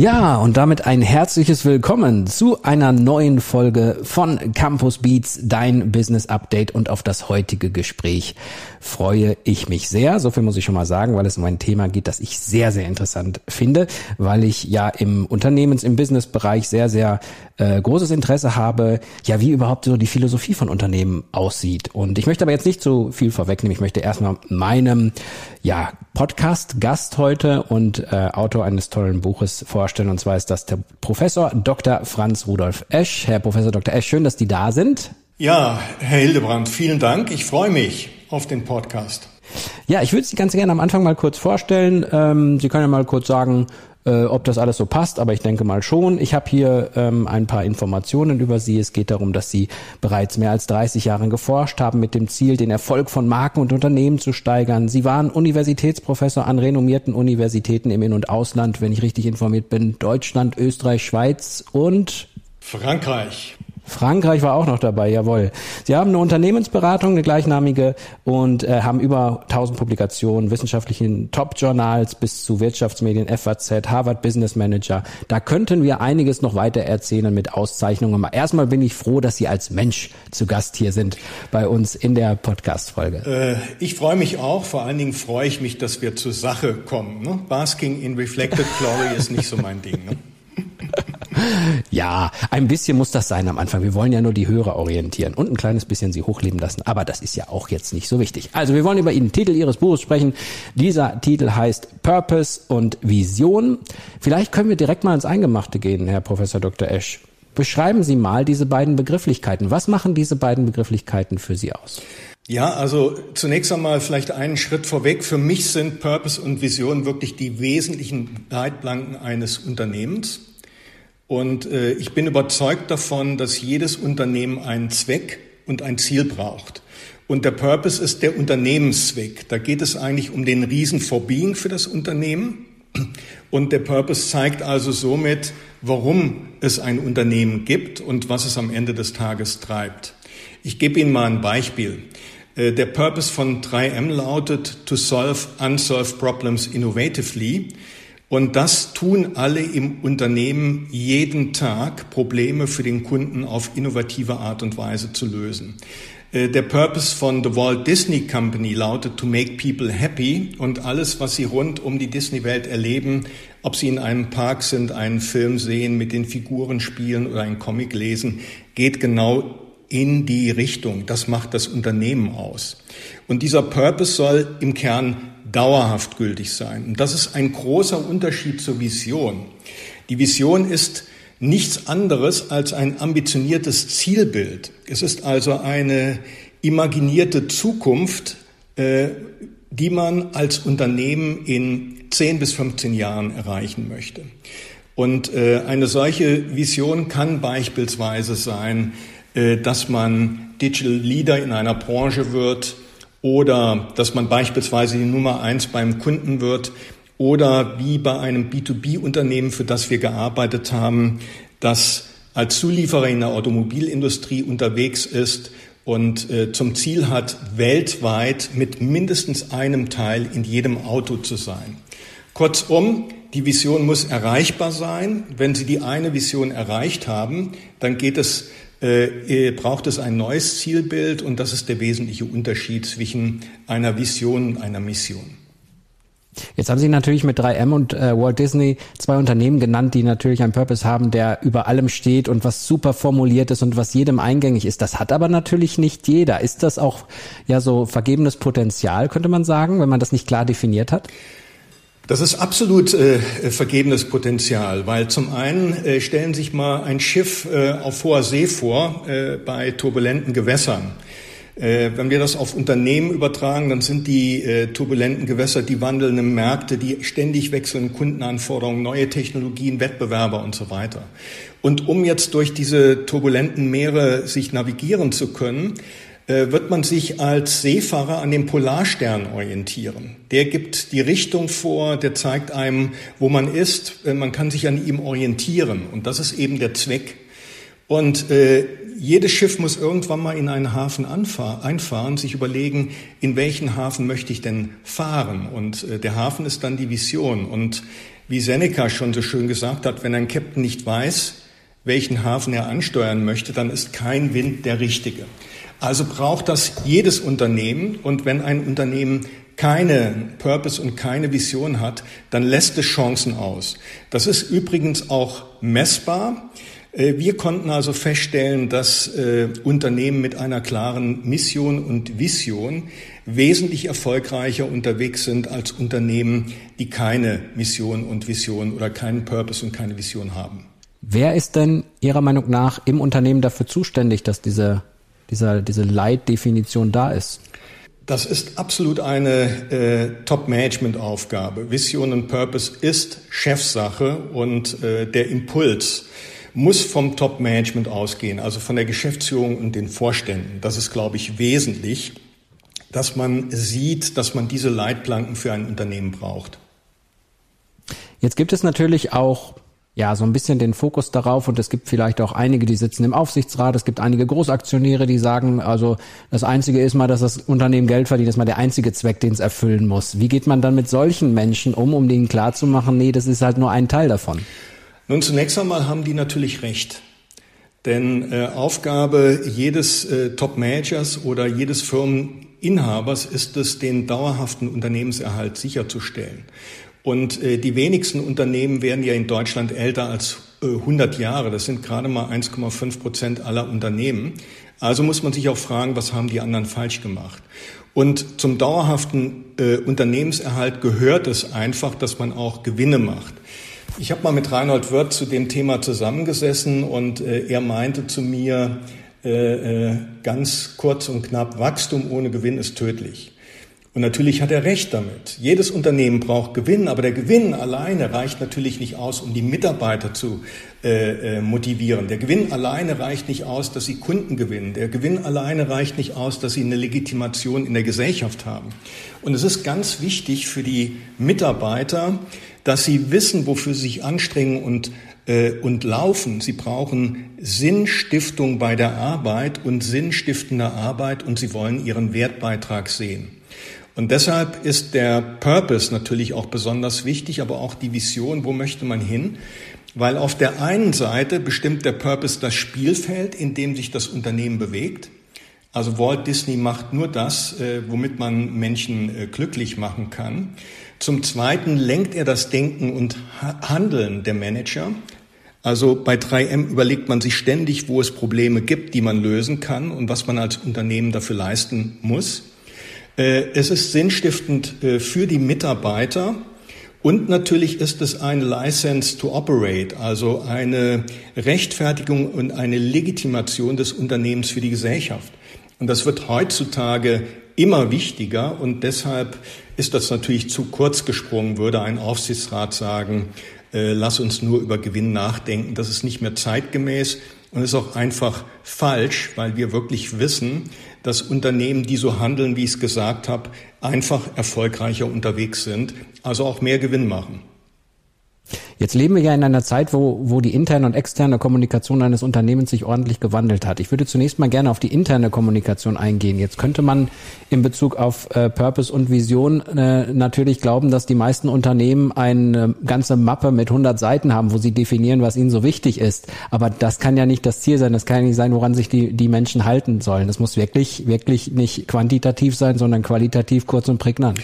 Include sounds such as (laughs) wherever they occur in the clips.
Ja, und damit ein herzliches Willkommen zu einer neuen Folge von Campus Beats, dein Business Update und auf das heutige Gespräch freue ich mich sehr. So viel muss ich schon mal sagen, weil es um ein Thema geht, das ich sehr, sehr interessant finde, weil ich ja im Unternehmens-, im Businessbereich sehr, sehr äh, großes Interesse habe, ja, wie überhaupt so die Philosophie von Unternehmen aussieht. Und ich möchte aber jetzt nicht so viel vorwegnehmen. Ich möchte erstmal meinem, ja, Podcast-Gast heute und äh, Autor eines tollen Buches vorstellen. Und zwar ist das der Professor Dr. Franz Rudolf Esch. Herr Professor Dr. Esch, schön, dass die da sind. Ja, Herr Hildebrand, vielen Dank. Ich freue mich auf den Podcast. Ja, ich würde Sie ganz gerne am Anfang mal kurz vorstellen. Ähm, Sie können ja mal kurz sagen, äh, ob das alles so passt, aber ich denke mal schon. Ich habe hier ähm, ein paar Informationen über Sie. Es geht darum, dass Sie bereits mehr als 30 Jahre geforscht haben mit dem Ziel, den Erfolg von Marken und Unternehmen zu steigern. Sie waren Universitätsprofessor an renommierten Universitäten im In- und Ausland, wenn ich richtig informiert bin, Deutschland, Österreich, Schweiz und Frankreich. Frankreich war auch noch dabei, jawohl. Sie haben eine Unternehmensberatung, eine gleichnamige, und äh, haben über 1000 Publikationen, wissenschaftlichen Top-Journals bis zu Wirtschaftsmedien, FAZ, Harvard Business Manager. Da könnten wir einiges noch weiter erzählen mit Auszeichnungen. Erstmal bin ich froh, dass Sie als Mensch zu Gast hier sind bei uns in der Podcast-Folge. Äh, ich freue mich auch. Vor allen Dingen freue ich mich, dass wir zur Sache kommen. Ne? Basking in Reflected Glory ist nicht so mein Ding. Ne? (laughs) Ja, ein bisschen muss das sein am Anfang. Wir wollen ja nur die Hörer orientieren und ein kleines bisschen sie hochleben lassen. Aber das ist ja auch jetzt nicht so wichtig. Also wir wollen über den Titel Ihres Buches sprechen. Dieser Titel heißt Purpose und Vision. Vielleicht können wir direkt mal ins Eingemachte gehen, Herr Professor Dr. Esch. Beschreiben Sie mal diese beiden Begrifflichkeiten. Was machen diese beiden Begrifflichkeiten für Sie aus? Ja, also zunächst einmal vielleicht einen Schritt vorweg. Für mich sind Purpose und Vision wirklich die wesentlichen Leitplanken eines Unternehmens. Und äh, ich bin überzeugt davon, dass jedes Unternehmen einen Zweck und ein Ziel braucht. Und der Purpose ist der Unternehmenszweck. Da geht es eigentlich um den Riesen for Being für das Unternehmen. Und der Purpose zeigt also somit, warum es ein Unternehmen gibt und was es am Ende des Tages treibt. Ich gebe Ihnen mal ein Beispiel. Der Purpose von 3M lautet to solve unsolved problems innovatively. Und das tun alle im Unternehmen jeden Tag, Probleme für den Kunden auf innovative Art und Weise zu lösen. Der Purpose von The Walt Disney Company lautet to make people happy und alles, was sie rund um die Disney-Welt erleben, ob sie in einem Park sind, einen Film sehen, mit den Figuren spielen oder einen Comic lesen, geht genau in die Richtung. Das macht das Unternehmen aus. Und dieser Purpose soll im Kern dauerhaft gültig sein. Und das ist ein großer Unterschied zur Vision. Die Vision ist nichts anderes als ein ambitioniertes Zielbild. Es ist also eine imaginierte Zukunft, äh, die man als Unternehmen in 10 bis 15 Jahren erreichen möchte. Und äh, eine solche Vision kann beispielsweise sein, dass man Digital Leader in einer Branche wird, oder dass man beispielsweise die Nummer eins beim Kunden wird oder wie bei einem B2B-Unternehmen, für das wir gearbeitet haben, das als Zulieferer in der Automobilindustrie unterwegs ist und äh, zum Ziel hat, weltweit mit mindestens einem Teil in jedem Auto zu sein. Kurzum, die Vision muss erreichbar sein. Wenn Sie die eine Vision erreicht haben, dann geht es äh, braucht es ein neues Zielbild und das ist der wesentliche Unterschied zwischen einer Vision und einer Mission. Jetzt haben Sie natürlich mit 3M und äh, Walt Disney zwei Unternehmen genannt, die natürlich einen Purpose haben, der über allem steht und was super formuliert ist und was jedem eingängig ist. Das hat aber natürlich nicht jeder. Ist das auch ja so vergebenes Potenzial, könnte man sagen, wenn man das nicht klar definiert hat? Das ist absolut äh, vergebenes Potenzial, weil zum einen äh, stellen sich mal ein Schiff äh, auf hoher See vor äh, bei turbulenten Gewässern. Äh, wenn wir das auf Unternehmen übertragen, dann sind die äh, turbulenten Gewässer die wandelnden Märkte, die ständig wechselnden Kundenanforderungen, neue Technologien, Wettbewerber und so weiter. Und um jetzt durch diese turbulenten Meere sich navigieren zu können, wird man sich als Seefahrer an dem Polarstern orientieren. Der gibt die Richtung vor, der zeigt einem, wo man ist. Äh, man kann sich an ihm orientieren. Und das ist eben der Zweck. Und äh, jedes Schiff muss irgendwann mal in einen Hafen einfahren, sich überlegen, in welchen Hafen möchte ich denn fahren. Und äh, der Hafen ist dann die Vision. Und wie Seneca schon so schön gesagt hat, wenn ein Captain nicht weiß, welchen Hafen er ansteuern möchte, dann ist kein Wind der richtige. Also braucht das jedes Unternehmen. Und wenn ein Unternehmen keine Purpose und keine Vision hat, dann lässt es Chancen aus. Das ist übrigens auch messbar. Äh, wir konnten also feststellen, dass äh, Unternehmen mit einer klaren Mission und Vision wesentlich erfolgreicher unterwegs sind als Unternehmen, die keine Mission und Vision oder keinen Purpose und keine Vision haben. Wer ist denn Ihrer Meinung nach im Unternehmen dafür zuständig, dass diese dieser, diese Leitdefinition da ist? Das ist absolut eine äh, Top-Management-Aufgabe. Vision und Purpose ist Chefsache und äh, der Impuls muss vom Top-Management ausgehen, also von der Geschäftsführung und den Vorständen. Das ist, glaube ich, wesentlich, dass man sieht, dass man diese Leitplanken für ein Unternehmen braucht. Jetzt gibt es natürlich auch ja, so ein bisschen den Fokus darauf und es gibt vielleicht auch einige, die sitzen im Aufsichtsrat, es gibt einige Großaktionäre, die sagen, also das Einzige ist mal, dass das Unternehmen Geld verdient, das ist mal der einzige Zweck, den es erfüllen muss. Wie geht man dann mit solchen Menschen um, um denen klarzumachen, nee, das ist halt nur ein Teil davon? Nun, zunächst einmal haben die natürlich recht. Denn äh, Aufgabe jedes äh, Top-Managers oder jedes Firmeninhabers ist es, den dauerhaften Unternehmenserhalt sicherzustellen. Und äh, die wenigsten Unternehmen werden ja in Deutschland älter als äh, 100 Jahre. Das sind gerade mal 1,5 Prozent aller Unternehmen. Also muss man sich auch fragen, was haben die anderen falsch gemacht? Und zum dauerhaften äh, Unternehmenserhalt gehört es einfach, dass man auch Gewinne macht. Ich habe mal mit Reinhold Wirth zu dem Thema zusammengesessen und äh, er meinte zu mir äh, äh, ganz kurz und knapp, Wachstum ohne Gewinn ist tödlich. Und natürlich hat er recht damit. Jedes Unternehmen braucht Gewinn, aber der Gewinn alleine reicht natürlich nicht aus, um die Mitarbeiter zu äh, äh, motivieren. Der Gewinn alleine reicht nicht aus, dass sie Kunden gewinnen. Der Gewinn alleine reicht nicht aus, dass sie eine Legitimation in der Gesellschaft haben. Und es ist ganz wichtig für die Mitarbeiter, dass sie wissen, wofür sie sich anstrengen und äh, und laufen. Sie brauchen Sinnstiftung bei der Arbeit und sinnstiftende Arbeit und sie wollen ihren Wertbeitrag sehen. Und deshalb ist der Purpose natürlich auch besonders wichtig, aber auch die Vision, wo möchte man hin? Weil auf der einen Seite bestimmt der Purpose das Spielfeld, in dem sich das Unternehmen bewegt. Also Walt Disney macht nur das, äh, womit man Menschen äh, glücklich machen kann. Zum Zweiten lenkt er das Denken und Handeln der Manager. Also bei 3M überlegt man sich ständig, wo es Probleme gibt, die man lösen kann und was man als Unternehmen dafür leisten muss. Äh, es ist sinnstiftend äh, für die Mitarbeiter und natürlich ist es eine License to Operate, also eine Rechtfertigung und eine Legitimation des Unternehmens für die Gesellschaft. Und das wird heutzutage immer wichtiger und deshalb ist das natürlich zu kurz gesprungen, würde ein Aufsichtsrat sagen, äh, lass uns nur über Gewinn nachdenken. Das ist nicht mehr zeitgemäß und ist auch einfach falsch, weil wir wirklich wissen, dass Unternehmen, die so handeln, wie ich es gesagt habe, einfach erfolgreicher unterwegs sind, also auch mehr Gewinn machen. Jetzt leben wir ja in einer Zeit, wo, wo die interne und externe Kommunikation eines Unternehmens sich ordentlich gewandelt hat. Ich würde zunächst mal gerne auf die interne Kommunikation eingehen. Jetzt könnte man in Bezug auf äh, Purpose und Vision äh, natürlich glauben, dass die meisten Unternehmen eine ganze Mappe mit 100 Seiten haben, wo sie definieren, was ihnen so wichtig ist. Aber das kann ja nicht das Ziel sein. Das kann ja nicht sein, woran sich die, die Menschen halten sollen. Das muss wirklich, wirklich nicht quantitativ sein, sondern qualitativ kurz und prägnant.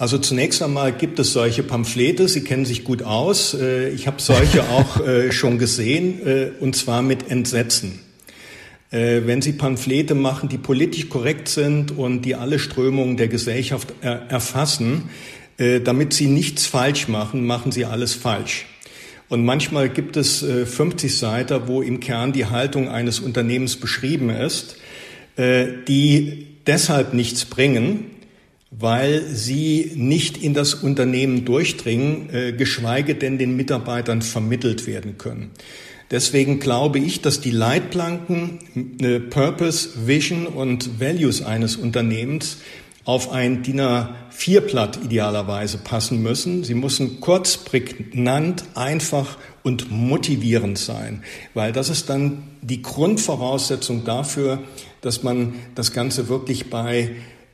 Also zunächst einmal gibt es solche Pamphlete, Sie kennen sich gut aus. Äh, ich habe solche (laughs) auch äh, schon gesehen, äh, und zwar mit Entsetzen. Wenn Sie Pamphlete machen, die politisch korrekt sind und die alle Strömungen der Gesellschaft erfassen, damit Sie nichts falsch machen, machen Sie alles falsch. Und manchmal gibt es 50 Seiten, wo im Kern die Haltung eines Unternehmens beschrieben ist, die deshalb nichts bringen, weil sie nicht in das Unternehmen durchdringen, äh, geschweige denn den Mitarbeitern vermittelt werden können. Deswegen glaube ich, dass die Leitplanken, äh, Purpose, Vision und Values eines Unternehmens auf ein DIN A4-Blatt idealerweise passen müssen. Sie müssen kurz, prägnant, einfach und motivierend sein, weil das ist dann die Grundvoraussetzung dafür, dass man das Ganze wirklich bei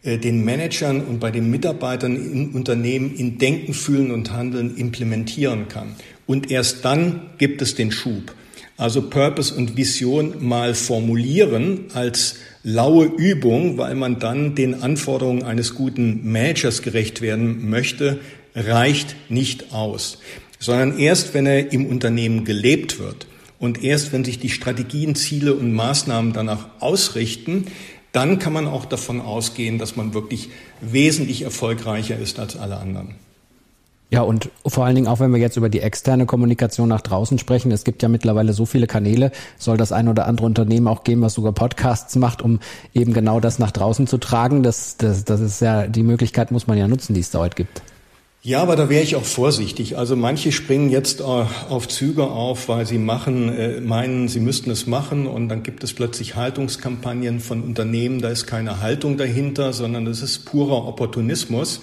den Managern und bei den Mitarbeitern im Unternehmen in Denken, Fühlen und Handeln implementieren kann. Und erst dann gibt es den Schub. Also Purpose und Vision mal formulieren als laue Übung, weil man dann den Anforderungen eines guten Managers gerecht werden möchte, reicht nicht aus, sondern erst wenn er im Unternehmen gelebt wird und erst wenn sich die Strategien, Ziele und Maßnahmen danach ausrichten, dann kann man auch davon ausgehen, dass man wirklich wesentlich erfolgreicher ist als alle anderen. Ja, und vor allen Dingen auch, wenn wir jetzt über die externe Kommunikation nach draußen sprechen, es gibt ja mittlerweile so viele Kanäle, soll das ein oder andere Unternehmen auch geben, was sogar Podcasts macht, um eben genau das nach draußen zu tragen. Das, das, das ist ja, die Möglichkeit muss man ja nutzen, die es da heute gibt. Ja, aber da wäre ich auch vorsichtig. Also manche springen jetzt äh, auf Züge auf, weil sie machen, äh, meinen, sie müssten es machen und dann gibt es plötzlich Haltungskampagnen von Unternehmen, da ist keine Haltung dahinter, sondern das ist purer Opportunismus.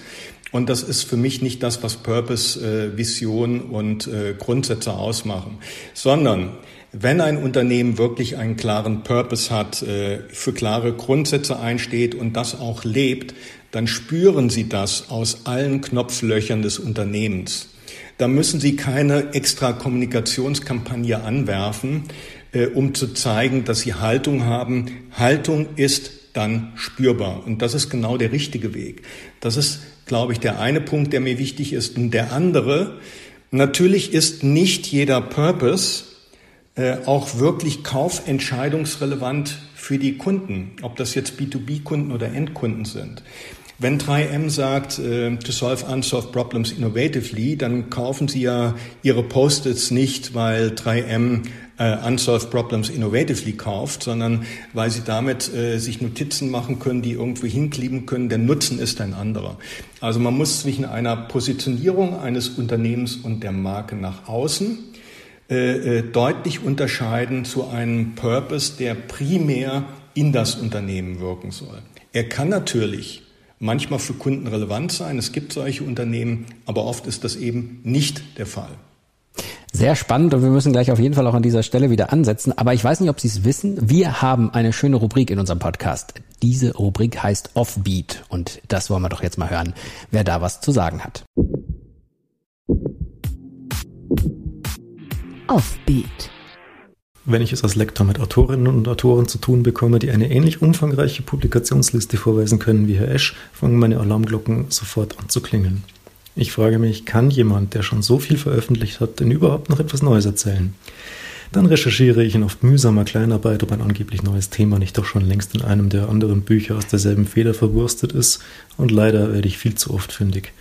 Und das ist für mich nicht das, was Purpose, äh, Vision und Grundsätze ausmachen, sondern wenn ein Unternehmen wirklich einen klaren Purpose hat, äh, für klare Grundsätze einsteht und das auch lebt, dann spüren Sie das aus allen Knopflöchern des Unternehmens. Da müssen Sie keine extra Kommunikationskampagne anwerfen, äh, um zu zeigen, dass Sie Haltung haben. Haltung ist dann spürbar. Und das ist genau der richtige Weg. Das ist glaube ich, der eine Punkt, der mir wichtig ist. Und der andere, natürlich ist nicht jeder Purpose äh, auch wirklich kaufentscheidungsrelevant für die Kunden, ob das jetzt B2B-Kunden oder Endkunden sind. Wenn 3M sagt, äh, to solve unsolved problems innovatively, dann kaufen sie ja ihre Post-its nicht, weil 3M äh, Unsolved Problems Innovatively kauft, sondern weil sie damit äh, sich Notizen machen können, die irgendwo hinkleben können. Der Nutzen ist ein anderer. Also man muss zwischen einer Positionierung eines Unternehmens und der Marke nach außen äh, äh, deutlich unterscheiden zu einem Purpose, der primär in das Unternehmen wirken soll. Er kann natürlich manchmal für Kunden relevant sein. Es gibt solche Unternehmen, aber oft ist das eben nicht der Fall. Sehr spannend und wir müssen gleich auf jeden Fall auch an dieser Stelle wieder ansetzen. Aber ich weiß nicht, ob Sie es wissen. Wir haben eine schöne Rubrik in unserem Podcast. Diese Rubrik heißt Offbeat und das wollen wir doch jetzt mal hören, wer da was zu sagen hat. Offbeat. Wenn ich es als Lektor mit Autorinnen und Autoren zu tun bekomme, die eine ähnlich umfangreiche Publikationsliste vorweisen können wie Herr Esch, fangen meine Alarmglocken sofort an zu klingeln. Ich frage mich, kann jemand, der schon so viel veröffentlicht hat, denn überhaupt noch etwas Neues erzählen? Dann recherchiere ich in oft mühsamer Kleinarbeit, ob ein angeblich neues Thema nicht doch schon längst in einem der anderen Bücher aus derselben Feder verwurstet ist, und leider werde ich viel zu oft fündig.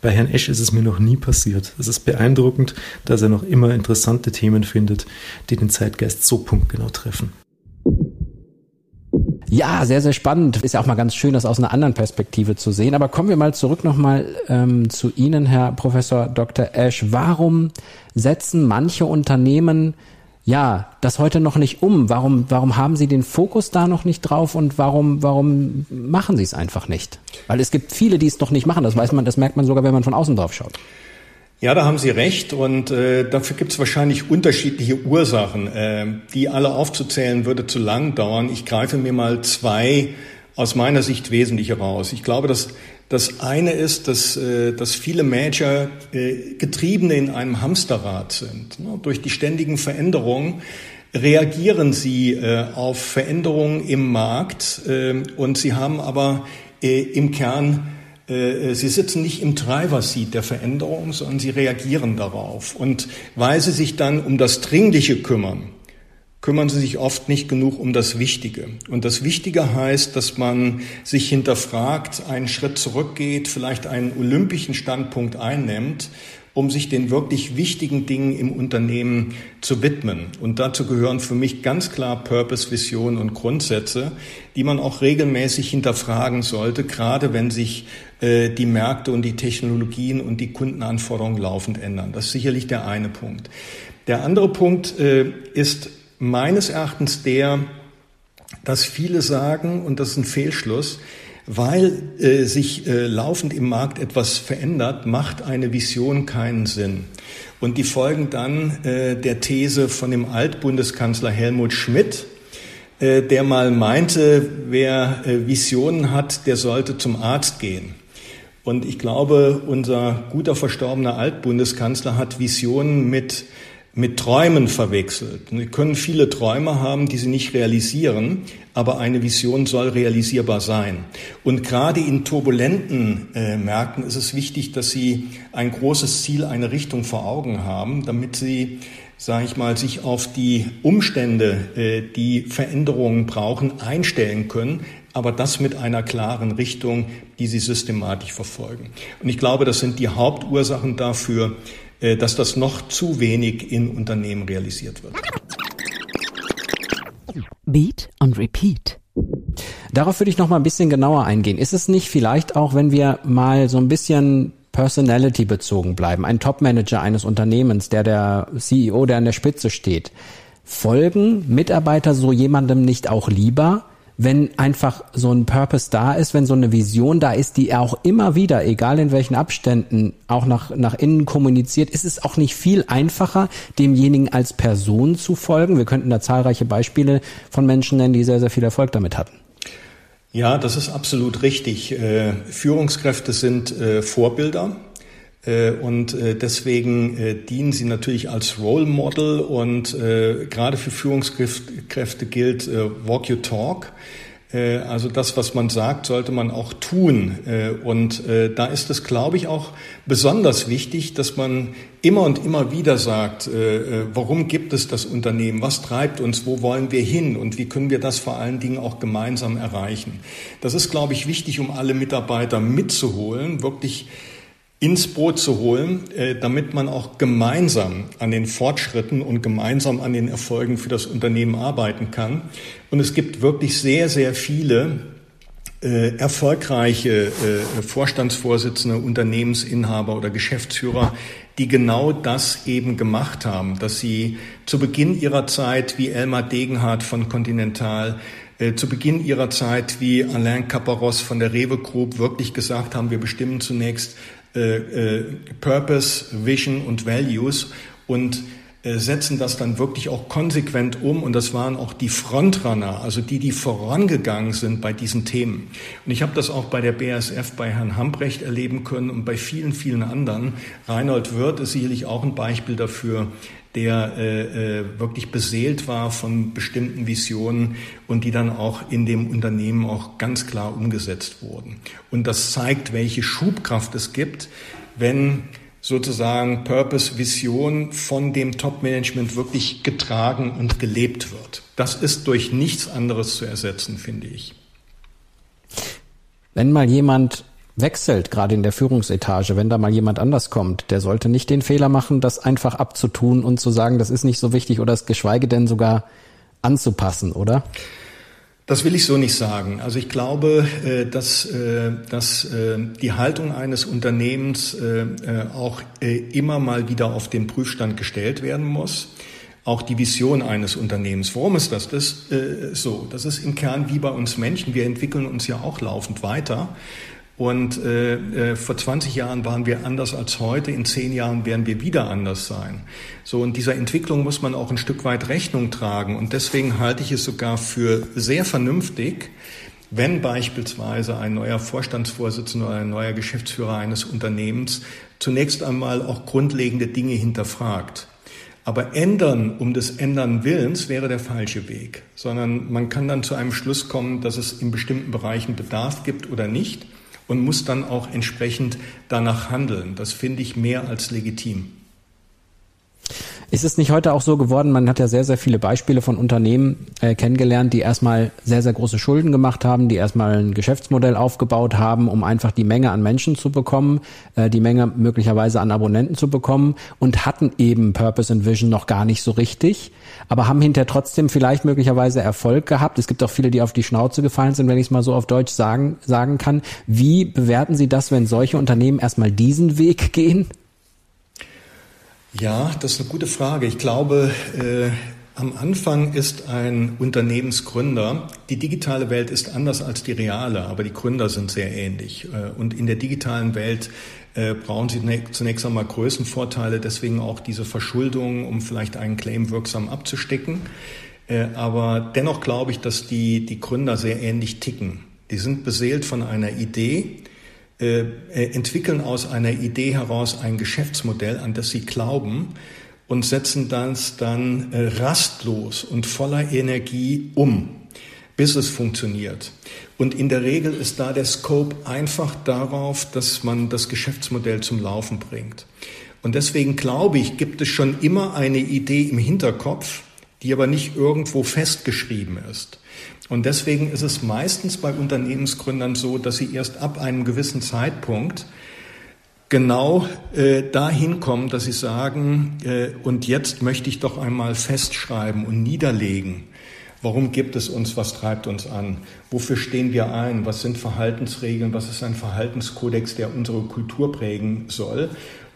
Bei Herrn Esch ist es mir noch nie passiert. Es ist beeindruckend, dass er noch immer interessante Themen findet, die den Zeitgeist so punktgenau treffen. Ja, sehr, sehr spannend. Ist ja auch mal ganz schön, das aus einer anderen Perspektive zu sehen. Aber kommen wir mal zurück nochmal ähm, zu Ihnen, Herr Professor Dr. Ash. Warum setzen manche Unternehmen ja das heute noch nicht um? Warum, warum haben Sie den Fokus da noch nicht drauf und warum, warum machen Sie es einfach nicht? Weil es gibt viele, die es noch nicht machen. Das weiß man, das merkt man sogar, wenn man von außen drauf schaut. Ja, da haben Sie recht und äh, dafür gibt es wahrscheinlich unterschiedliche Ursachen. Äh, die alle aufzuzählen würde zu lang dauern. Ich greife mir mal zwei aus meiner Sicht wesentlich heraus. Ich glaube, dass das eine ist, dass, äh, dass viele Manager äh, Getriebene in einem Hamsterrad sind. Ne? Durch die ständigen Veränderungen reagieren sie äh, auf Veränderungen im Markt und sie haben aber im Kern sie sitzen nicht im Driver-Seat der Veränderung, sondern sie reagieren darauf. Und weil sie sich dann um das Dringliche kümmern, kümmern sie sich oft nicht genug um das Wichtige. Und das Wichtige heißt, dass man sich hinterfragt, einen Schritt zurückgeht, vielleicht einen olympischen Standpunkt einnimmt, um sich den wirklich wichtigen Dingen im Unternehmen zu widmen. Und dazu gehören für mich ganz klar Purpose, Vision und Grundsätze, die man auch regelmäßig hinterfragen sollte, gerade wenn sich äh, die Märkte und die Technologien und die Kundenanforderungen laufend ändern. Das ist sicherlich der eine Punkt. Der andere Punkt äh, ist meines Erachtens der, dass viele sagen, und das ist ein Fehlschluss, weil äh, sich äh, laufend im Markt etwas verändert, macht eine Vision keinen Sinn. Und die folgen dann äh, der These von dem Altbundeskanzler Helmut Schmidt, äh, der mal meinte, wer äh, Visionen hat, der sollte zum Arzt gehen. Und ich glaube, unser guter verstorbener Altbundeskanzler hat Visionen mit mit Träumen verwechselt. Sie können viele Träume haben, die sie nicht realisieren, aber eine Vision soll realisierbar sein. Und gerade in turbulenten äh, Märkten ist es wichtig, dass sie ein großes Ziel, eine Richtung vor Augen haben, damit sie sage ich mal, sich auf die Umstände, äh, die Veränderungen brauchen, einstellen können, aber das mit einer klaren Richtung, die sie systematisch verfolgen. Und ich glaube, das sind die Hauptursachen dafür, dass das noch zu wenig in Unternehmen realisiert wird. Beat und Repeat. Darauf würde ich noch mal ein bisschen genauer eingehen. Ist es nicht vielleicht auch, wenn wir mal so ein bisschen Personality bezogen bleiben, ein Topmanager eines Unternehmens, der der CEO, der an der Spitze steht, folgen Mitarbeiter so jemandem nicht auch lieber, wenn einfach so ein Purpose da ist, wenn so eine Vision da ist, die auch immer wieder, egal in welchen Abständen, auch nach, nach innen kommuniziert, ist es auch nicht viel einfacher, demjenigen als Person zu folgen. Wir könnten da zahlreiche Beispiele von Menschen nennen, die sehr, sehr viel Erfolg damit hatten. Ja, das ist absolut richtig. Äh, Führungskräfte sind äh, Vorbilder. Äh, und deswegen dienen sie natürlich als Role Model und gerade für Führungskräfte gilt Walk Your Talk. Äh, also das, was man sagt, sollte man auch tun. Äh, und äh, da ist es, glaube ich, auch besonders wichtig, dass man immer und immer wieder sagt, warum gibt es das Unternehmen, was treibt uns, wo wollen wir hin und wie können wir das vor allen Dingen auch gemeinsam erreichen. Das ist, glaube ich, wichtig, um alle Mitarbeiter mitzuholen, wirklich ins Boot zu holen, äh, damit man auch gemeinsam an den Fortschritten und gemeinsam an den Erfolgen für das Unternehmen arbeiten kann. Und es gibt wirklich sehr, sehr viele äh, erfolgreiche äh, Vorstandsvorsitzende, Unternehmensinhaber oder Geschäftsführer, die genau das eben gemacht haben, dass sie zu Beginn ihrer Zeit wie Elmar Degenhardt von Continental äh, zu Beginn ihrer Zeit wie Alain Caparros von der Rewe Group wirklich gesagt haben, wir bestimmen zunächst äh, äh, Purpose, Vision und Values. Und setzen das dann wirklich auch konsequent um. Und das waren auch die Frontrunner, also die, die vorangegangen sind bei diesen Themen. Und ich habe das auch bei der BASF bei Herrn Hambrecht erleben können und bei vielen, vielen anderen. Reinhold Wirth ist sicherlich auch ein Beispiel dafür, der äh, äh, wirklich beseelt war von bestimmten Visionen und die dann auch in dem Unternehmen auch ganz klar umgesetzt wurden. Und das zeigt, welche Schubkraft es gibt, wenn sozusagen Purpose, Vision von dem Top-Management wirklich getragen und gelebt wird. Das ist durch nichts anderes zu ersetzen, finde ich. Wenn mal jemand wechselt, gerade in der Führungsetage, wenn da mal jemand anders kommt, der sollte nicht den Fehler machen, das einfach abzutun und zu sagen, das ist nicht so wichtig oder es geschweige denn sogar anzupassen, oder? Das will ich so nicht sagen. Also ich glaube, äh, dass, äh, dass äh, die Haltung eines Unternehmens auch immer mal wieder auf den Prüfstand gestellt werden muss. Auch die Vision eines Unternehmens. Warum ist das? Das so. Das ist im Kern wie bei uns Menschen. Wir entwickeln uns ja auch laufend weiter. Und äh, äh, vor 20 Jahren waren wir anders als heute, in zehn Jahren werden wir wieder anders sein. So, und dieser Entwicklung muss man auch ein Stück weit Rechnung tragen. Und deswegen halte ich es sogar für sehr vernünftig, wenn beispielsweise ein neuer Vorstandsvorsitzender oder ein neuer Geschäftsführer eines Unternehmens zunächst einmal auch grundlegende Dinge hinterfragt. Aber ändern um des Ändern Willens wäre der falsche Weg, sondern man kann dann zu einem Schluss kommen, dass es in bestimmten Bereichen Bedarf gibt oder nicht und muss dann auch entsprechend danach handeln. Das finde ich mehr als legitim. Ist es nicht heute auch so geworden, man hat ja sehr, sehr viele Beispiele von Unternehmen äh, kennengelernt, die erstmal sehr, sehr große Schulden gemacht haben, die erstmal ein Geschäftsmodell aufgebaut haben, um einfach die Menge an Menschen zu bekommen, äh, die Menge möglicherweise an Abonnenten zu bekommen und hatten eben Purpose and Vision noch gar nicht so richtig, aber haben hinterher trotzdem vielleicht möglicherweise Erfolg gehabt. Es gibt auch viele, die auf die Schnauze gefallen sind, wenn ich es mal so auf Deutsch sagen, sagen kann. Wie bewerten Sie das, wenn solche Unternehmen erstmal diesen Weg gehen? Ja, das ist eine gute Frage. Ich glaube, äh, am Anfang ist ein Unternehmensgründer, die digitale Welt ist anders als die reale, aber die Gründer sind sehr ähnlich. Äh, und in der digitalen Welt äh, brauchen sie zunächst einmal Größenvorteile, deswegen auch diese Verschuldung, um vielleicht einen Claim wirksam abzustecken. Äh, aber dennoch glaube ich, dass die, die Gründer sehr ähnlich ticken. Die sind beseelt von einer Idee, äh, äh, entwickeln aus einer Idee heraus ein Geschäftsmodell, an das sie glauben und setzen das dann äh, rastlos und voller Energie um, bis es funktioniert. Und in der Regel ist da der Scope einfach darauf, dass man das Geschäftsmodell zum Laufen bringt. Und deswegen glaube ich, gibt es schon immer eine Idee im Hinterkopf, die aber nicht irgendwo festgeschrieben ist. Und deswegen ist es meistens bei Unternehmensgründern so, dass sie erst ab einem gewissen Zeitpunkt genau äh, dahin kommen, dass sie sagen, äh, und jetzt möchte ich doch einmal festschreiben und niederlegen, warum gibt es uns, was treibt uns an, wofür stehen wir ein, was sind Verhaltensregeln, was ist ein Verhaltenskodex, der unsere Kultur prägen soll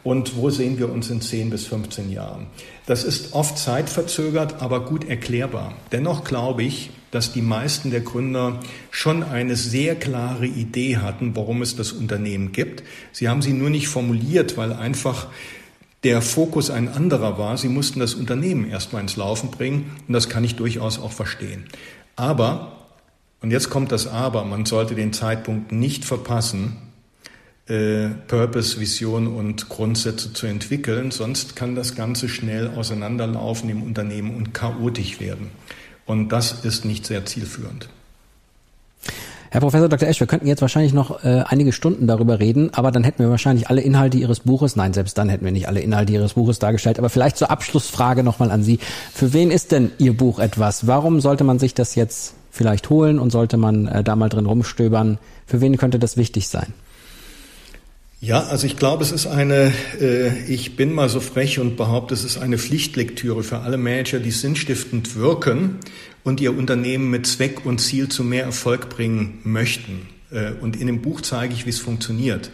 und wo sehen wir uns in 10 bis 15 Jahren. Das ist oft zeitverzögert, aber gut erklärbar. Dennoch glaube ich, dass die meisten der Gründer schon eine sehr klare Idee hatten, warum es das Unternehmen gibt. Sie haben sie nur nicht formuliert, weil einfach der Fokus ein anderer war. Sie mussten das Unternehmen erstmal ins Laufen bringen und das kann ich durchaus auch verstehen. Aber, und jetzt kommt das Aber, man sollte den Zeitpunkt nicht verpassen, äh, Purpose, Vision und Grundsätze zu entwickeln, sonst kann das Ganze schnell auseinanderlaufen im Unternehmen und chaotisch werden. Und das ist nicht sehr zielführend. Herr Professor Dr. Esch, wir könnten jetzt wahrscheinlich noch äh, einige Stunden darüber reden, aber dann hätten wir wahrscheinlich alle Inhalte Ihres Buches, nein, selbst dann hätten wir nicht alle Inhalte Ihres Buches dargestellt, aber vielleicht zur Abschlussfrage nochmal an Sie. Für wen ist denn Ihr Buch etwas? Warum sollte man sich das jetzt vielleicht holen und sollte man äh, da mal drin rumstöbern? Für wen könnte das wichtig sein? Ja, also ich glaube, es ist eine, äh, ich bin mal so frech und behaupte, es ist eine Pflichtlektüre für alle Manager, die sinnstiftend wirken und ihr Unternehmen mit Zweck und Ziel zu mehr Erfolg bringen möchten. Äh, und in dem Buch zeige ich, wie es funktioniert.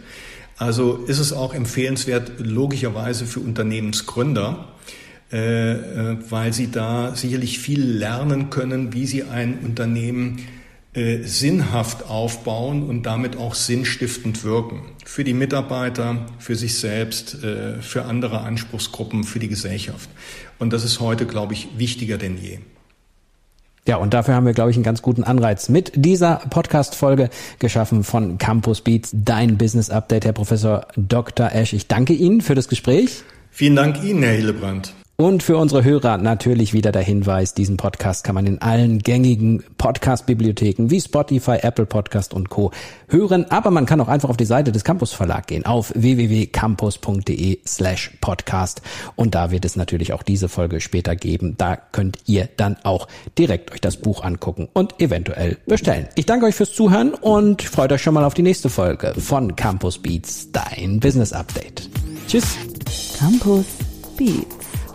Also ist es auch empfehlenswert, logischerweise für Unternehmensgründer, äh, äh weil sie da sicherlich viel lernen können, wie sie ein Unternehmen äh, sinnhaft aufbauen und damit auch sinnstiftend wirken. Für die Mitarbeiter, für sich selbst, äh, für andere Anspruchsgruppen, für die Gesellschaft. Und das ist heute, glaube ich, wichtiger denn je. Ja, und dafür haben wir, glaube ich, einen ganz guten Anreiz mit dieser Podcast-Folge geschaffen von Campus Beats, dein Business Update, Herr Professor Dr. Esch. Ich danke Ihnen für das Gespräch. Vielen Dank Ihnen, Herr Hillebrand. Und für unsere Hörer natürlich wieder der Hinweis, diesen Podcast kann man in allen gängigen Podcast-Bibliotheken wie Spotify, Apple Podcast und Co. hören. Aber man kann auch einfach auf die Seite des Campus Verlag gehen, auf www.campus.de slash podcast. Und da wird es natürlich auch diese Folge später geben. Da könnt ihr dann auch direkt euch das Buch angucken und eventuell bestellen. Ich danke euch fürs Zuhören und freut euch schon mal auf die nächste Folge von Campus Beats, dein Business Update. Tschüss. Campus Beats.